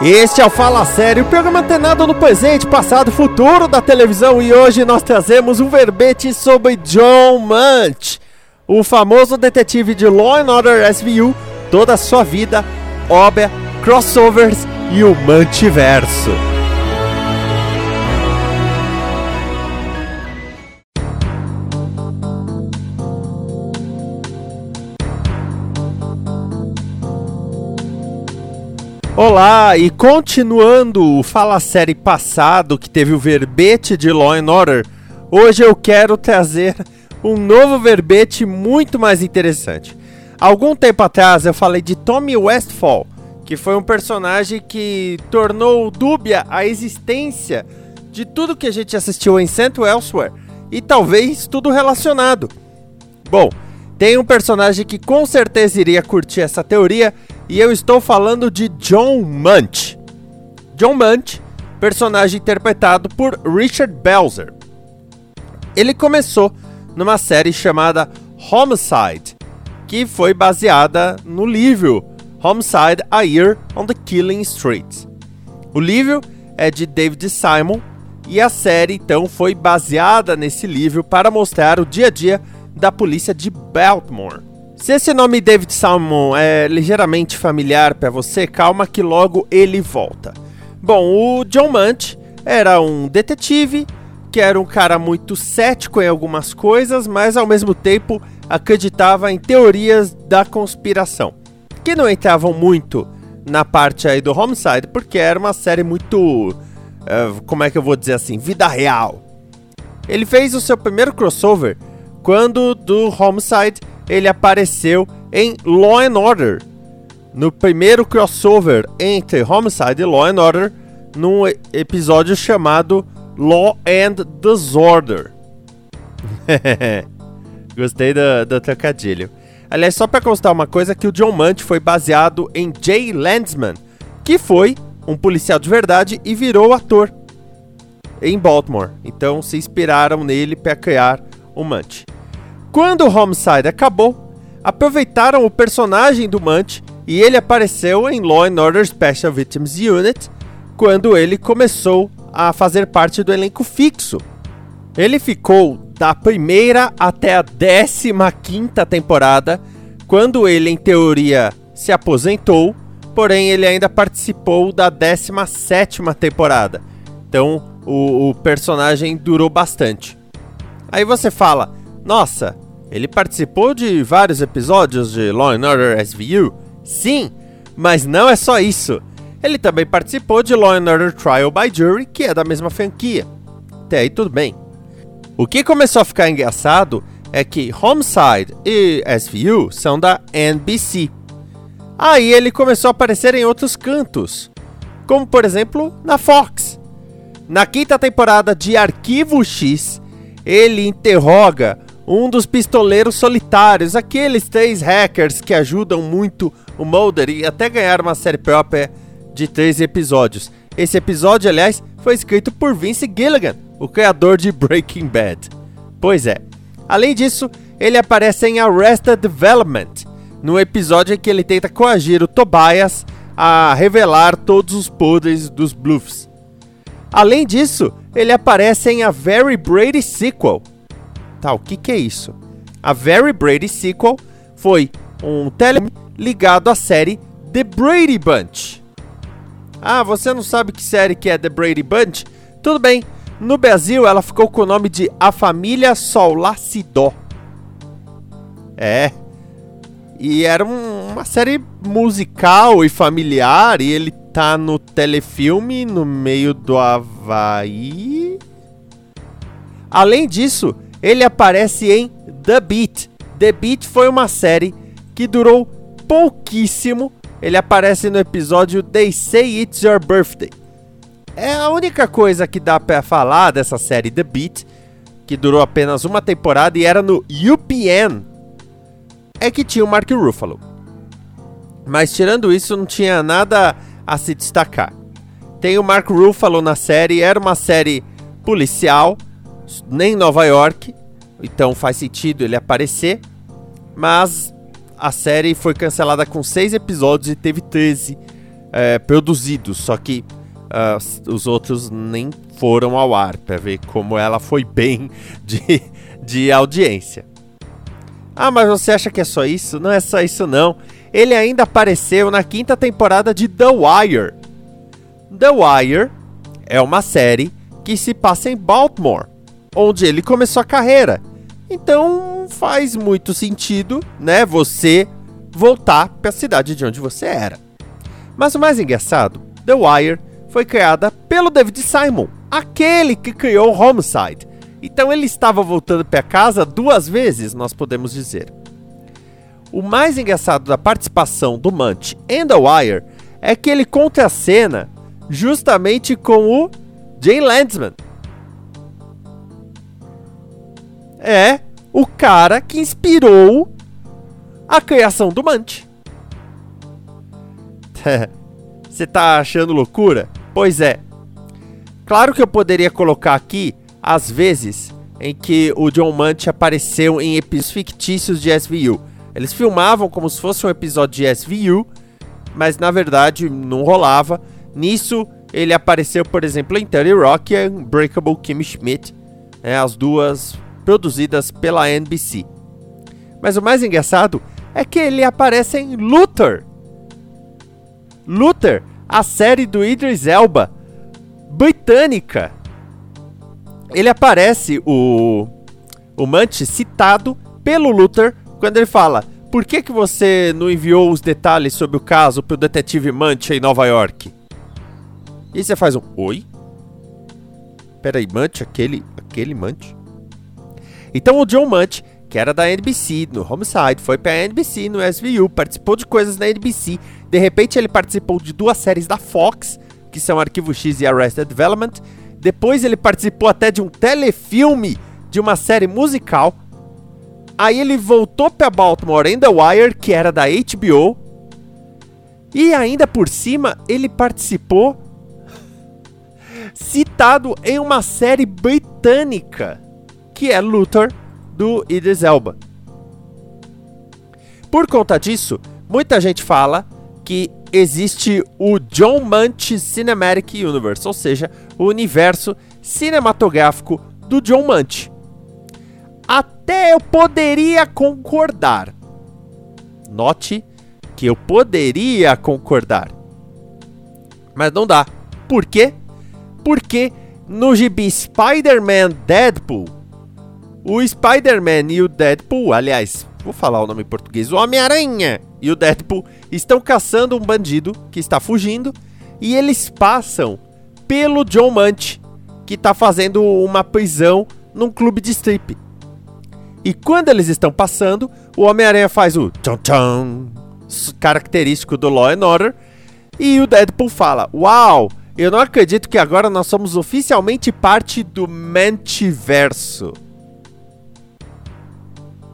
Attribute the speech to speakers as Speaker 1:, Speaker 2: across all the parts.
Speaker 1: Este é o Fala Sério, o programa antenado no presente, passado e futuro da televisão e hoje nós trazemos um verbete sobre John Munch, o famoso detetive de Law and Order SVU, toda a sua vida, obra, crossovers e o Mantiverso. Olá, e continuando o Fala Série passado, que teve o verbete de Law and Order, hoje eu quero trazer um novo verbete muito mais interessante. Algum tempo atrás eu falei de Tommy Westfall, que foi um personagem que tornou dúbia a existência de tudo que a gente assistiu em Central Elsewhere e talvez tudo relacionado. Bom, tem um personagem que com certeza iria curtir essa teoria e eu estou falando de John Munch. John Munch, personagem interpretado por Richard Belzer. Ele começou numa série chamada Homicide, que foi baseada no livro Homicide: A Year on the Killing Street. O livro é de David Simon e a série então foi baseada nesse livro para mostrar o dia a dia da polícia de Baltimore. Se esse nome David Salmon é ligeiramente familiar para você, calma que logo ele volta. Bom, o John Munch era um detetive que era um cara muito cético em algumas coisas, mas ao mesmo tempo acreditava em teorias da conspiração, que não entravam muito na parte aí do Homicide, porque era uma série muito, uh, como é que eu vou dizer assim, vida real. Ele fez o seu primeiro crossover quando do Homicide ele apareceu em Law and Order, no primeiro crossover entre Homicide e Law and Order, num episódio chamado Law and Disorder. Gostei do, do trocadilho. Aliás, só para constar uma coisa, que o John Munch foi baseado em Jay Landsman, que foi um policial de verdade e virou ator em Baltimore. Então se inspiraram nele para criar o Munch. Quando o Homicide acabou, aproveitaram o personagem do Munch e ele apareceu em Law and Order Special Victims Unit quando ele começou a fazer parte do elenco fixo. Ele ficou da primeira até a 15 quinta temporada, quando ele em teoria se aposentou, porém ele ainda participou da 17 sétima temporada. Então o, o personagem durou bastante. Aí você fala, nossa, ele participou de vários episódios de Law and Order SVU? Sim, mas não é só isso. Ele também participou de Law and Order Trial by Jury, que é da mesma franquia. Até aí tudo bem. O que começou a ficar engraçado é que Homicide e SVU são da NBC. Aí ele começou a aparecer em outros cantos, como por exemplo na Fox. Na quinta temporada de Arquivo X, ele interroga um dos pistoleiros solitários, aqueles três hackers que ajudam muito o Mulder e até ganhar uma série própria de três episódios. Esse episódio, aliás, foi escrito por Vince Gilligan, o criador de Breaking Bad. Pois é. Além disso, ele aparece em Arrested Development, no episódio em que ele tenta coagir o Tobias a revelar todos os podres dos Bluffs. Além disso, ele aparece em A Very Brady Sequel. Tá, o que, que é isso? A Very Brady Sequel foi um tele ligado à série The Brady Bunch. Ah, você não sabe que série que é The Brady Bunch? Tudo bem, no Brasil ela ficou com o nome de A Família Solacidó. É. E era um, uma série musical e familiar e ele tá no telefilme no meio do Havaí. Além disso, ele aparece em The Beat, The Beat foi uma série que durou pouquíssimo. Ele aparece no episódio They Say It's Your Birthday. É a única coisa que dá pra falar dessa série The Beat, que durou apenas uma temporada e era no UPN, é que tinha o Mark Ruffalo. Mas tirando isso, não tinha nada a se destacar. Tem o Mark Ruffalo na série, era uma série policial, nem Nova York, então faz sentido ele aparecer. Mas a série foi cancelada com seis episódios e teve 13 é, produzidos, só que uh, os outros nem foram ao ar, para ver como ela foi bem de, de audiência. Ah, mas você acha que é só isso? Não é só isso não. Ele ainda apareceu na quinta temporada de The Wire. The Wire é uma série que se passa em Baltimore, onde ele começou a carreira. Então faz muito sentido, né, você voltar para a cidade de onde você era. Mas o mais engraçado, The Wire foi criada pelo David Simon, aquele que criou Homicide. Então ele estava voltando para casa duas vezes, nós podemos dizer. O mais engraçado da participação do Munch em The Wire é que ele conta a cena justamente com o Jay Landsman. É o cara que inspirou a criação do Munch. Você tá achando loucura? Pois é. Claro que eu poderia colocar aqui as vezes em que o John Munch apareceu em episódios fictícios de SVU. Eles filmavam como se fosse um episódio de SVU, mas na verdade não rolava. Nisso, ele apareceu, por exemplo, em Terry Rock e Unbreakable Kimmy Schmidt, né, as duas produzidas pela NBC. Mas o mais engraçado é que ele aparece em Luther. Luther a série do Idris Elba britânica. Ele aparece, o, o citado pelo Luther quando ele fala: Por que, que você não enviou os detalhes sobre o caso para o detetive Munch em Nova York? E você faz um Oi? Peraí, Munch, aquele, aquele Munch? Então o John Munch que era da NBC, no Homicide, foi pra NBC, no SVU, participou de coisas na NBC. De repente ele participou de duas séries da Fox, que são Arquivo X e Arrested Development. Depois ele participou até de um telefilme de uma série musical. Aí ele voltou pra Baltimore em The Wire, que era da HBO. E ainda por cima, ele participou citado em uma série britânica, que é Luther do Idris Elba. Por conta disso, muita gente fala que existe o John Munch Cinematic Universe, ou seja, o universo cinematográfico do John Munch. Até eu poderia concordar. Note que eu poderia concordar. Mas não dá. Por quê? Porque no gibi Spider-Man Deadpool o Spider-Man e o Deadpool, aliás, vou falar o nome em português, o Homem-Aranha e o Deadpool estão caçando um bandido que está fugindo e eles passam pelo John Munch, que está fazendo uma prisão num clube de strip. E quando eles estão passando, o Homem-Aranha faz o tchon tchon, característico do Law and Order, e o Deadpool fala: Uau, eu não acredito que agora nós somos oficialmente parte do Mentiverso.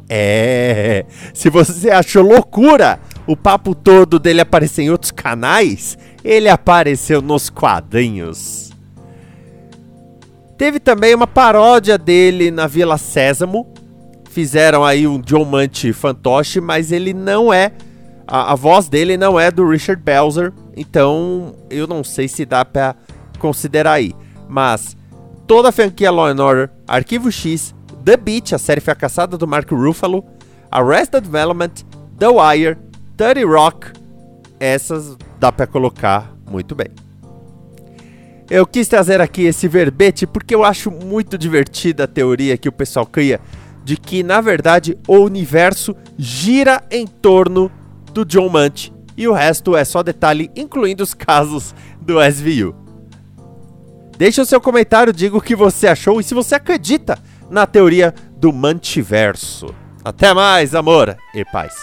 Speaker 1: É, se você achou loucura o papo todo dele aparecer em outros canais, ele apareceu nos quadrinhos. Teve também uma paródia dele na Vila Sésamo. Fizeram aí um John Munch fantoche, mas ele não é. A, a voz dele não é do Richard Belzer, então eu não sei se dá pra considerar aí. Mas toda a franquia Law Order, Arquivo X, The Beach, a série fracassada do Mark Ruffalo, Arrested Development, The Wire, 30 Rock, essas dá para colocar muito bem. Eu quis trazer aqui esse verbete porque eu acho muito divertida a teoria que o pessoal cria de que, na verdade, o universo gira em torno do John Munch e o resto é só detalhe, incluindo os casos do SVU. Deixe o seu comentário, diga o que você achou e se você acredita na teoria do mantiverso. Até mais, amor e paz.